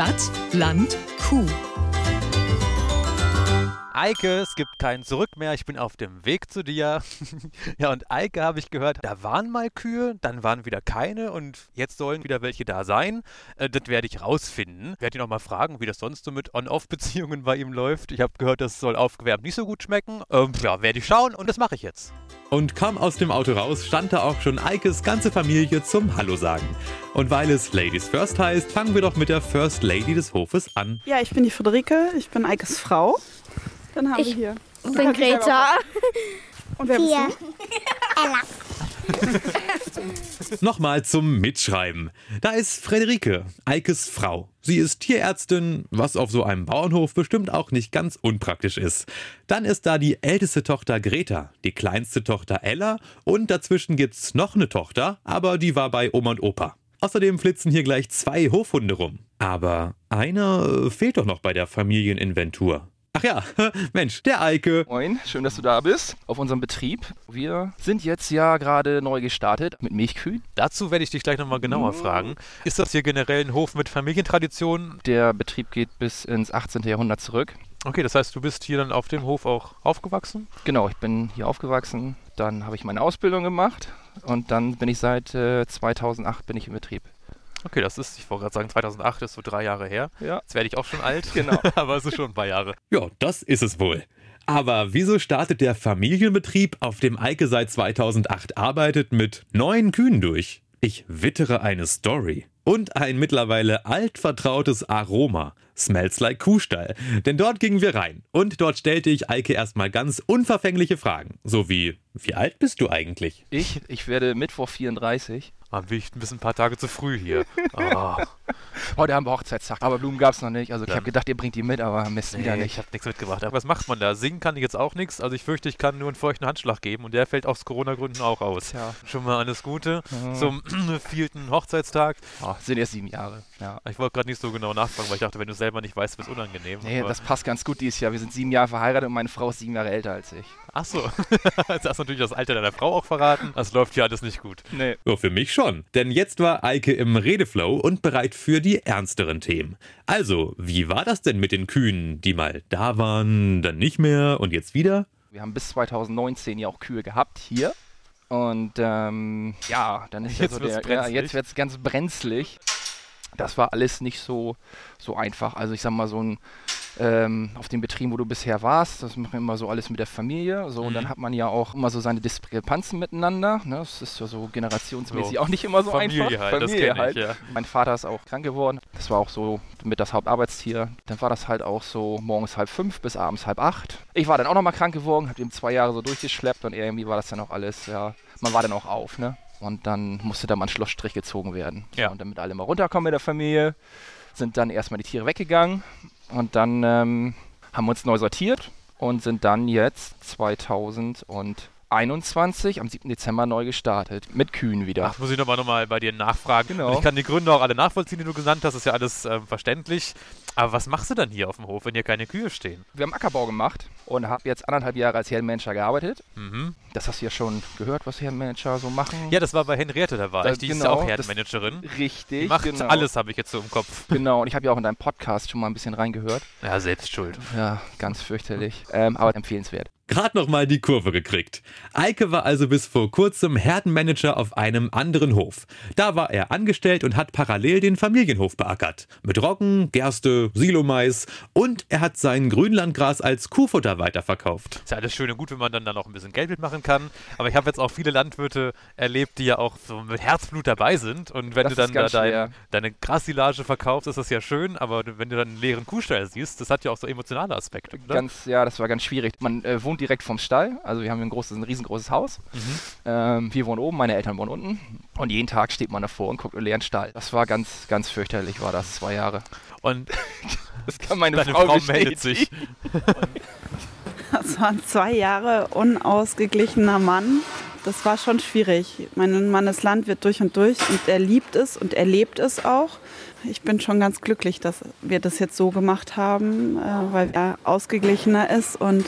Stadt, Land, Kuh. Eike, es gibt kein Zurück mehr, ich bin auf dem Weg zu dir. ja, und Eike habe ich gehört, da waren mal Kühe, dann waren wieder keine und jetzt sollen wieder welche da sein. Äh, das werde ich rausfinden. Ich werde ihn auch mal fragen, wie das sonst so mit On-Off-Beziehungen bei ihm läuft. Ich habe gehört, das soll aufgewärmt nicht so gut schmecken. Ähm, ja, werde ich schauen und das mache ich jetzt. Und kaum aus dem Auto raus, stand da auch schon Eikes ganze Familie zum Hallo sagen. Und weil es Ladies First heißt, fangen wir doch mit der First Lady des Hofes an. Ja, ich bin die Friederike, ich bin Eikes Frau. Dann haben Ich wir hier. Ich bin Greta. Und wer bist Hier. du? Ella. Nochmal zum Mitschreiben. Da ist Frederike, Eikes Frau. Sie ist Tierärztin, was auf so einem Bauernhof bestimmt auch nicht ganz unpraktisch ist. Dann ist da die älteste Tochter Greta, die kleinste Tochter Ella und dazwischen gibt's noch eine Tochter, aber die war bei Oma und Opa. Außerdem flitzen hier gleich zwei Hofhunde rum. Aber einer äh, fehlt doch noch bei der Familieninventur. Ach ja, Mensch, der Eike. Moin, schön, dass du da bist auf unserem Betrieb. Wir sind jetzt ja gerade neu gestartet mit Milchkühen. Dazu werde ich dich gleich nochmal genauer fragen. Ist das hier generell ein Hof mit Familientradition? Der Betrieb geht bis ins 18. Jahrhundert zurück. Okay, das heißt, du bist hier dann auf dem Hof auch aufgewachsen? Genau, ich bin hier aufgewachsen, dann habe ich meine Ausbildung gemacht und dann bin ich seit äh, 2008 bin ich im Betrieb. Okay, das ist, ich wollte gerade sagen, 2008 ist so drei Jahre her. Ja. Jetzt werde ich auch schon alt. Genau. Aber es ist schon ein paar Jahre. Ja, das ist es wohl. Aber wieso startet der Familienbetrieb, auf dem Eike seit 2008 arbeitet, mit neun Kühen durch? Ich wittere eine Story. Und ein mittlerweile altvertrautes Aroma. Smells like Kuhstall. Denn dort gingen wir rein. Und dort stellte ich Eike erstmal ganz unverfängliche Fragen. So wie, wie alt bist du eigentlich? Ich, ich werde Mittwoch 34. Man wiegt ein bisschen ein paar Tage zu früh hier. Oh, Heute haben wir Hochzeitstag, aber Blumen gab es noch nicht. Also ich habe gedacht, ihr bringt die mit, aber Mist, wieder nee, nicht. ich habe nichts mitgebracht. Aber was macht man da? Singen kann ich jetzt auch nichts. Also ich fürchte, ich kann nur einen feuchten Handschlag geben und der fällt aus Corona-Gründen auch aus. Tja. Schon mal alles Gute Mhm. zum vierten Hochzeitstag. Oh, sind erst sieben Jahre. Ja. Ich wollte gerade nicht so genau nachfragen, weil ich dachte, wenn du selber nicht weißt, wird es unangenehm. Nee, Aber- das passt ganz gut dieses Jahr. Wir sind sieben Jahre verheiratet und meine Frau ist sieben Jahre älter als ich. Ach so. Jetzt hast du natürlich das Alter deiner Frau auch verraten. Das läuft hier alles nicht gut. Nee. So, für mich schon. Denn jetzt war Eike im Redeflow und bereit für die ernsteren Themen. Also, wie war das denn mit den Kühen, die mal da waren, dann nicht mehr und jetzt wieder? Wir haben bis 2019 ja auch Kühe gehabt hier. Und ähm, ja, dann ist Jetzt ja so wird's der, ja, jetzt wird es ganz brenzlig. Das war alles nicht so, so einfach. Also ich sag mal, so ein ähm, auf den Betrieben, wo du bisher warst, das machen wir immer so alles mit der Familie. So, und Mhm. dann hat man ja auch immer so seine Diskrepanzen miteinander. Ne? Das ist ja so generationsmäßig So. auch nicht immer so Familie einfach. halt, das kenn ich, ja. Mein Vater ist auch krank geworden. Das war auch so mit das Hauptarbeitstier. Dann war das halt auch so morgens halb fünf bis abends halb acht. Ich war dann auch nochmal krank geworden, hab ihm zwei Jahre so durchgeschleppt und irgendwie war das dann auch alles, ja, man war dann auch auf, ne? Und dann musste da mal ein Schlussstrich gezogen werden. So, Ja. Und damit alle mal runterkommen mit der Familie, sind dann erstmal die Tiere weggegangen und dann ähm, haben wir uns neu sortiert und sind dann jetzt 2021 am 7. Dezember neu gestartet. Mit Kühen wieder. Ach, muss ich nochmal noch mal bei dir nachfragen. Genau. Und Ich kann die Gründe auch alle nachvollziehen, die du genannt hast. ist ja alles ähm, verständlich. Aber was machst du dann hier auf dem Hof, wenn hier keine Kühe stehen? Wir haben Ackerbau gemacht und habe jetzt anderthalb Jahre als Herrenmanager gearbeitet. Mhm. Das hast du ja schon gehört, was Herrenmanager so machen. Ja, das war bei Henriette, da war Da- ich. Die ist ja genau, auch das- Herdenmanagerin. Richtig. Die macht genau. alles, habe ich jetzt so im Kopf. Genau, und ich habe ja auch in deinem Podcast schon mal ein bisschen reingehört. Ja, selbst schuld. Ja, ganz fürchterlich. Ähm, aber empfehlenswert. Gerade nochmal die Kurve gekriegt. Eike war also bis vor kurzem Herdenmanager auf einem anderen Hof. Da war er angestellt und hat parallel den Familienhof beackert. Mit Roggen, Gerste, Silomais und er hat sein Grünlandgras als Kuhfutter weiterverkauft. Ist ja alles schön und gut, wenn man dann, dann auch ein bisschen Geld mitmachen kann. Aber ich habe jetzt auch viele Landwirte erlebt, die ja auch so mit Herzblut dabei sind. Und wenn Das du dann da dein, deine Grassilage verkaufst, ist das ja schön. Aber wenn du dann einen leeren Kuhstall siehst, das hat ja auch so emotionale Aspekte. Ganz, ja, das war ganz schwierig. Man äh, wohnt direkt vom Stall. Also wir haben ein großes, ein riesengroßes Haus. Mhm. Ähm, wir wohnen oben, meine Eltern wohnen unten. Und jeden Tag steht man davor und guckt einen leeren Stall. Das war ganz, ganz fürchterlich, war das, zwei Jahre. Und Das kann meine deine Frau, Frau meldet sich. Das waren zwei Jahre unausgeglichener Mann. Das war schon schwierig. Mein Mann ist Landwirt durch und durch und er liebt es und er lebt es auch. Ich bin schon ganz glücklich, dass wir das jetzt so gemacht haben, äh, weil er ausgeglichener ist und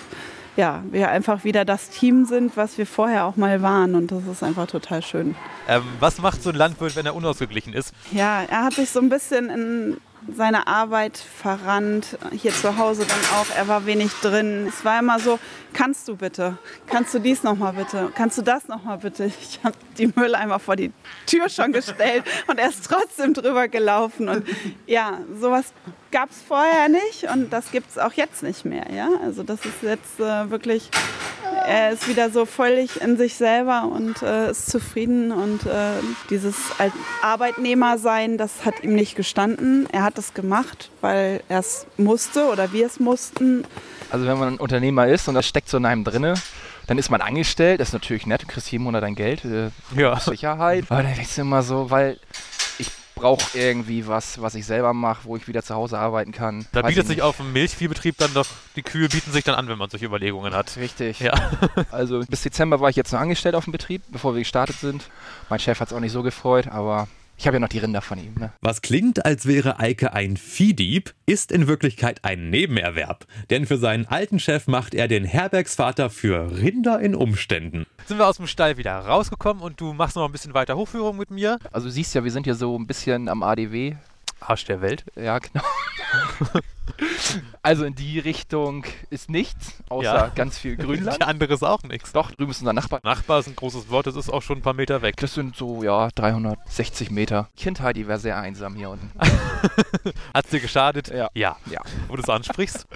ja, wir einfach wieder das Team sind, was wir vorher auch mal waren. Und das ist einfach total schön. Ähm, was macht so ein Landwirt, wenn er unausgeglichen ist? Ja, er hat sich so ein bisschen in seine Arbeit verrannt, hier zu Hause dann auch. Er war wenig drin. Es war immer so, kannst du bitte? Kannst du dies nochmal bitte? Kannst du das nochmal bitte? Ich habe die Mülleimer vor die Tür schon gestellt und er ist trotzdem drüber gelaufen. Und ja, sowas gab es vorher nicht und das gibt es auch jetzt nicht mehr. Ja? Also das ist jetzt äh, wirklich, er ist wieder so völlig in sich selber und äh, ist zufrieden und äh, dieses Arbeitnehmer sein, das hat ihm nicht gestanden. Er hat es gemacht, weil er es musste oder wir es mussten. Also wenn man ein Unternehmer ist und das steckt so in einem drinne, dann ist man angestellt, das ist natürlich nett, du kriegst jeden Monat dein Geld, äh, Ja. Sicherheit. Aber dann denkst du immer so, weil brauche irgendwie was, was ich selber mache, wo ich wieder zu Hause arbeiten kann. Da Weiß bietet ich sich auf dem Milchviehbetrieb dann doch, die Kühe bieten sich dann an, wenn man solche Überlegungen hat. Richtig. Ja. Also bis Dezember war ich jetzt noch angestellt auf dem Betrieb, bevor wir gestartet sind. Mein Chef hat es auch nicht so gefreut, aber ich habe ja noch die Rinder von ihm. Ne? Was klingt, als wäre Eike ein Viehdieb, ist in Wirklichkeit ein Nebenerwerb. Denn für seinen alten Chef macht er den Herbergsvater für Rinder in Umständen. Sind wir aus dem Stall wieder rausgekommen und du machst noch ein bisschen weiter Hochführung mit mir. Also du siehst ja, wir sind hier so ein bisschen am ADW. Arsch der Welt. Ja, genau. also in die Richtung ist nichts, außer Ja. ganz viel Grünland. Die andere ist auch nichts. Doch, drüben ist unser Nachbar. Nachbar ist ein großes Wort, das ist auch schon ein paar Meter weg. Das sind so, ja, 360 Meter. Kindheit, die wäre sehr einsam hier unten. Hat's dir geschadet? Ja. Ja. Ja. Wo du es ansprichst.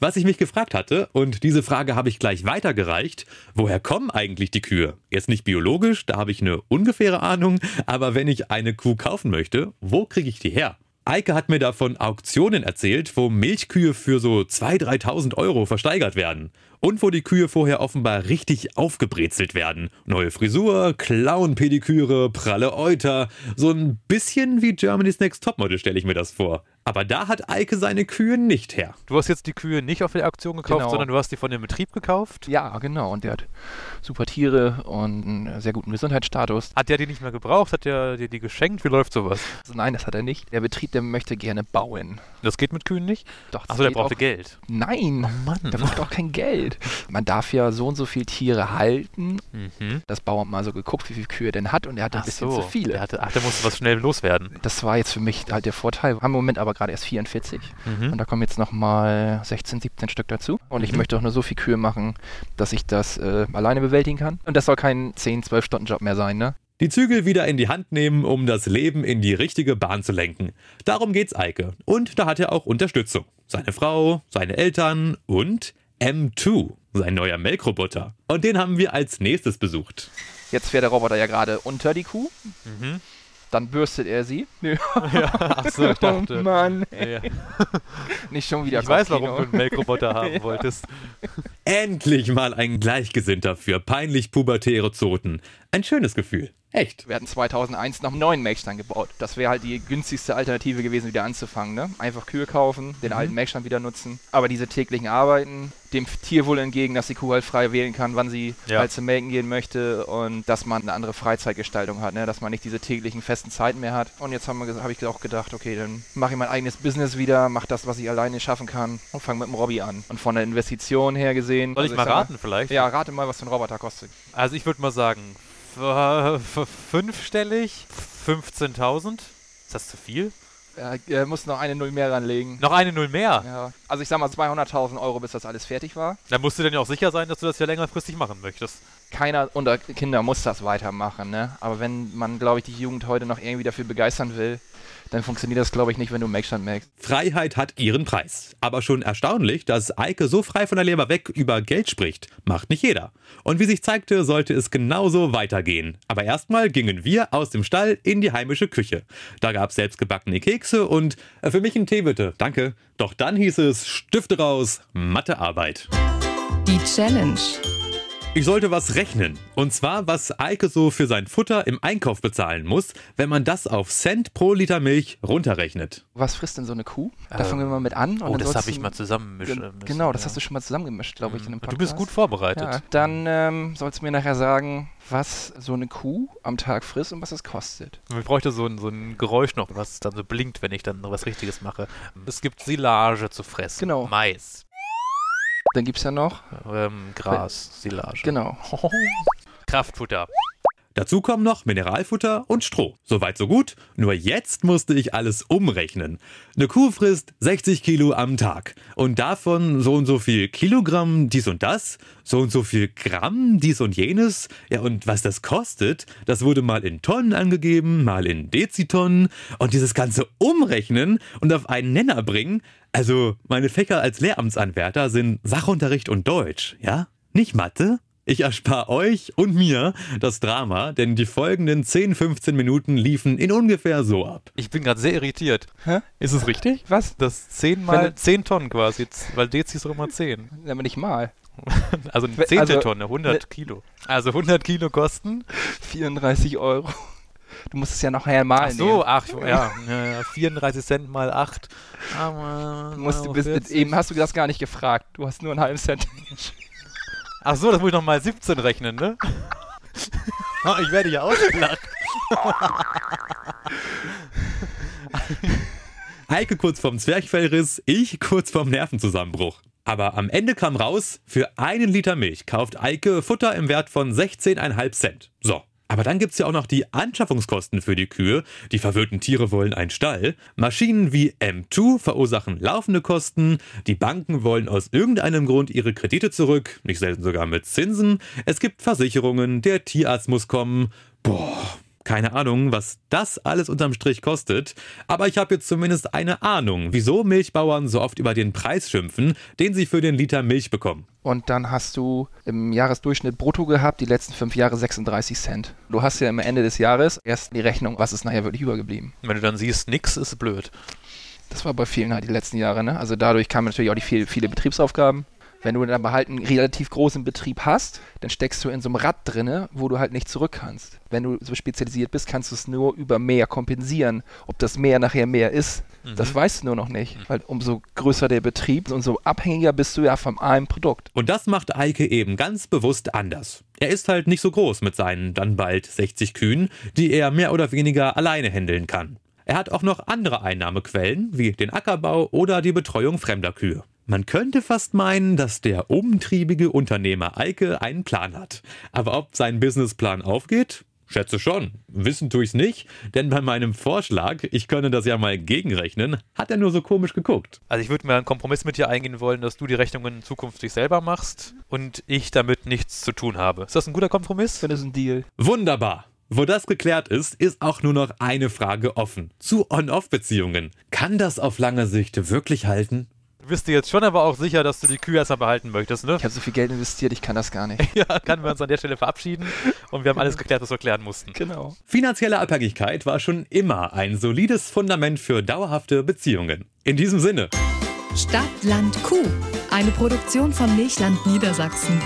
Was ich mich gefragt hatte, und diese Frage habe ich gleich weitergereicht, woher kommen eigentlich die Kühe? Jetzt nicht biologisch, da habe ich eine ungefähre Ahnung, aber wenn ich eine Kuh kaufen möchte, wo kriege ich die her? Eike hat mir da von Auktionen erzählt, wo Milchkühe für so 2.000, 3.000 Euro versteigert werden. Und wo die Kühe vorher offenbar richtig aufgebrezelt werden. Neue Frisur, Clown-Pediküre, pralle Euter. So ein bisschen wie Germany's Next Topmodel stelle ich mir das vor. Aber da hat Eike seine Kühe nicht her. Du hast jetzt die Kühe nicht auf der Auktion gekauft, Genau. sondern du hast die von dem Betrieb gekauft. Ja, genau. Und der hat super Tiere und einen sehr guten Gesundheitsstatus. Hat der die nicht mehr gebraucht? Hat der dir die geschenkt? Wie läuft sowas? Also nein, das hat er nicht. Der Betrieb, der möchte gerne bauen. Das geht mit Kühen nicht? Doch, das Achso, der brauchte auch- Geld. Nein, Oh Mann. der braucht auch kein Geld. Man darf ja so und so viele Tiere halten. Mhm. Das Bauer hat mal so geguckt, wie viele Kühe er denn hat und er hatte ein Ach bisschen so. zu viele. Der hatte, ach, der musste was schnell loswerden. Das war jetzt für mich halt der Vorteil. Haben im Moment aber gerade erst 44 Mhm. und da kommen jetzt nochmal 16, 17 Stück dazu. Und ich möchte auch nur so viel Kühe machen, dass ich das äh, alleine bewältigen kann. Und das soll kein 10, 12 Stunden Job mehr sein, ne? Die Zügel wieder in die Hand nehmen, um das Leben in die richtige Bahn zu lenken. Darum geht's Eike. Und da hat er auch Unterstützung. Seine Frau, seine Eltern und M2, sein neuer Melkroboter. Und den haben wir als nächstes besucht. Jetzt fährt der Roboter ja gerade unter die Kuh. Mhm. Dann bürstet er sie. Nö. Ach so, ich dachte. Oh Mann, Ja. nicht schon wieder Ich weiß, Kopfkino. warum du einen Melkroboter haben wolltest. Endlich mal ein Gleichgesinnter für peinlich pubertäre Zoten. Ein schönes Gefühl. Echt. Wir hatten 2001 noch einen neuen Melkstand gebaut. Das wäre halt die günstigste Alternative gewesen, wieder anzufangen. Ne? Einfach Kühe kaufen, den alten Melkstand wieder nutzen. Aber diese täglichen Arbeiten, dem Tier wohl entgegen, dass die Kuh halt frei wählen kann, wann sie Ja. halt zum Melken gehen möchte und dass man eine andere Freizeitgestaltung hat, ne? dass man nicht diese täglichen festen Zeiten mehr hat. Und jetzt habe hab ich auch gedacht, okay, dann mache ich mein eigenes Business wieder, mache das, was ich alleine schaffen kann und fange mit dem Robby an. Und von der Investition her gesehen. Soll ich also mal sag raten vielleicht? Ja, rate mal, was so ein Roboter kostet. Also ich würde mal sagen, fünfstellig, 15.000. Ist das zu viel? Er, er muss noch eine Null mehr ranlegen. Noch eine Null mehr. Ja, also ich sag mal 200.000 Euro, bis das alles fertig war. Dann musst du dann ja auch sicher sein, dass du das ja längerfristig machen möchtest. Keiner unter Kinder muss das weitermachen, ne? Aber wenn man, glaube ich, die Jugend heute noch irgendwie dafür begeistern will, dann funktioniert das, glaube ich, nicht, wenn du Melkstand merkst. Freiheit hat ihren Preis. Aber schon erstaunlich, dass Eike so frei von der Leber weg über Geld spricht. Macht nicht jeder. Und wie sich zeigte, sollte es genauso weitergehen. Aber erstmal gingen wir aus dem Stall in die heimische Küche. Da gab es selbstgebackene Kekse und äh, für mich einen Tee bitte. Danke. Doch dann hieß es Stifte raus, Mathearbeit. Die Challenge. Ich sollte was rechnen. Und zwar, was Eike so für sein Futter im Einkauf bezahlen muss, wenn man das auf Cent pro Liter Milch runterrechnet. Was frisst denn so eine Kuh? Da Ähm, fangen wir mal mit an. und Oh, dann das habe ich mal zusammenmischen Gen müssen. Genau, das ja. hast du schon mal zusammengemischt, glaube ich, in einem Und Podcast. Du bist gut vorbereitet. Ja, dann ähm, sollst du mir nachher sagen, was so eine Kuh am Tag frisst und was es kostet. Ich bräuchte so ein, so ein Geräusch noch, was dann so blinkt, wenn ich dann was Richtiges mache. Es gibt Silage zu fressen. Genau. Mais. Dann gibt es ja noch, Ähm, Gras, Silage. genau, Kraftfutter. Dazu kommen noch Mineralfutter und Stroh. Soweit so gut, nur jetzt musste ich alles umrechnen. Eine Kuh frisst 60 Kilo am Tag und davon so und so viel Kilogramm dies und das, so und so viel Gramm dies und jenes. Ja, und was das kostet, das wurde mal in Tonnen angegeben, mal in Dezitonnen und dieses ganze Umrechnen und auf einen Nenner bringen. Also, meine Fächer als Lehramtsanwärter sind Sachunterricht und Deutsch, ja? Nicht Mathe? Ich erspare euch und mir das Drama, denn die folgenden 10, 15 Minuten liefen in ungefähr so ab. Ich bin gerade sehr irritiert. Hä? Ist es richtig? Was? Das 10 Wenn mal du- 10 Tonnen quasi, jetzt- weil Dezi ist doch immer 10. Aber nicht mal. Also eine Wenn- zehnte also, Tonne, 100 ne- Kilo. Also 100 Kilo kosten. 34 Euro. Du musst es ja nachher mal Ach so, ach, ja, ja, ja, 34 Cent mal 8. Du musst, du bist, eben hast du das gar nicht gefragt. Du hast nur einen halben Cent. Ach so, das muss ich noch mal 17 rechnen, ne? Oh, ich werde ja ausgelacht. Eike kurz vorm Zwerchfellriss, ich kurz vorm Nervenzusammenbruch. Aber am Ende kam raus, für einen Liter Milch kauft Eike Futter im Wert von 16,5 Cent. So. Aber dann gibt's ja auch noch die Anschaffungskosten für die Kühe. Die verwöhnten Tiere wollen einen Stall. Maschinen wie M2 verursachen laufende Kosten. Die Banken wollen aus irgendeinem Grund ihre Kredite zurück, nicht selten sogar mit Zinsen. Es gibt Versicherungen, der Tierarzt muss kommen. Boah, keine Ahnung, was das alles unterm Strich kostet, aber ich habe jetzt zumindest eine Ahnung, wieso Milchbauern so oft über den Preis schimpfen, den sie für den Liter Milch bekommen. Und dann hast du im Jahresdurchschnitt brutto gehabt, die letzten fünf Jahre 36 Cent. Du hast ja am Ende des Jahres erst die Rechnung, was ist nachher wirklich übergeblieben. Wenn du dann siehst, nix ist blöd. Das war bei vielen halt die letzten Jahre, ne? Also dadurch kamen natürlich auch die viel, viele Betriebsaufgaben. Wenn du dann aber halt einen relativ großen Betrieb hast, dann steckst du in so einem Rad drinne, wo du halt nicht zurück kannst. Wenn du so spezialisiert bist, kannst du es nur über mehr kompensieren. Ob das mehr nachher mehr ist, das weißt du nur noch nicht. Weil umso größer der Betrieb, umso abhängiger bist du ja von einem Produkt. Und das macht Eike eben ganz bewusst anders. Er ist halt nicht so groß mit seinen dann bald 60 Kühen, die er mehr oder weniger alleine händeln kann. Er hat auch noch andere Einnahmequellen, wie den Ackerbau oder die Betreuung fremder Kühe. Man könnte fast meinen, dass der umtriebige Unternehmer Eike einen Plan hat. Aber ob sein Businessplan aufgeht? Schätze schon. Wissen tue ich's nicht, denn bei meinem Vorschlag, ich könne das ja mal gegenrechnen, hat er nur so komisch geguckt. Also ich würde mir einen Kompromiss mit dir eingehen wollen, dass du die Rechnungen zukünftig selber machst und ich damit nichts zu tun habe. Ist das ein guter Kompromiss? Das ist ein Deal. Wunderbar. Wo das geklärt ist, ist auch nur noch eine Frage offen. Zu On-Off-Beziehungen. Kann das auf lange Sicht wirklich halten? Du bist dir jetzt schon aber auch sicher, dass du die Kühe erstmal behalten möchtest, ne? Ich habe so viel Geld investiert, ich kann das gar nicht. Ja, können wir uns an der Stelle verabschieden und wir haben alles geklärt, was wir klären mussten. Genau. Finanzielle Abhängigkeit war schon immer ein solides Fundament für dauerhafte Beziehungen. In diesem Sinne. Stadt, Land, Kuh. Eine Produktion von Milchland Niedersachsen.